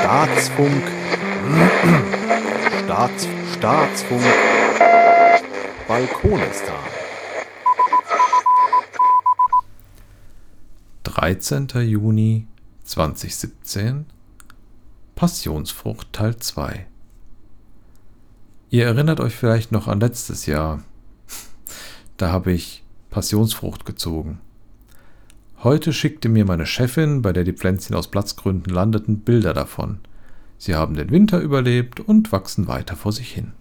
Staatsfunk. Staats, Staatsfunk. Balkonistan. 13. Juni 2017 Passionsfrucht Teil 2 Ihr erinnert euch vielleicht noch an letztes Jahr. Da habe ich Passionsfrucht gezogen. Heute schickte mir meine Chefin, bei der die Pflänzchen aus Platzgründen landeten, Bilder davon. Sie haben den Winter überlebt und wachsen weiter vor sich hin.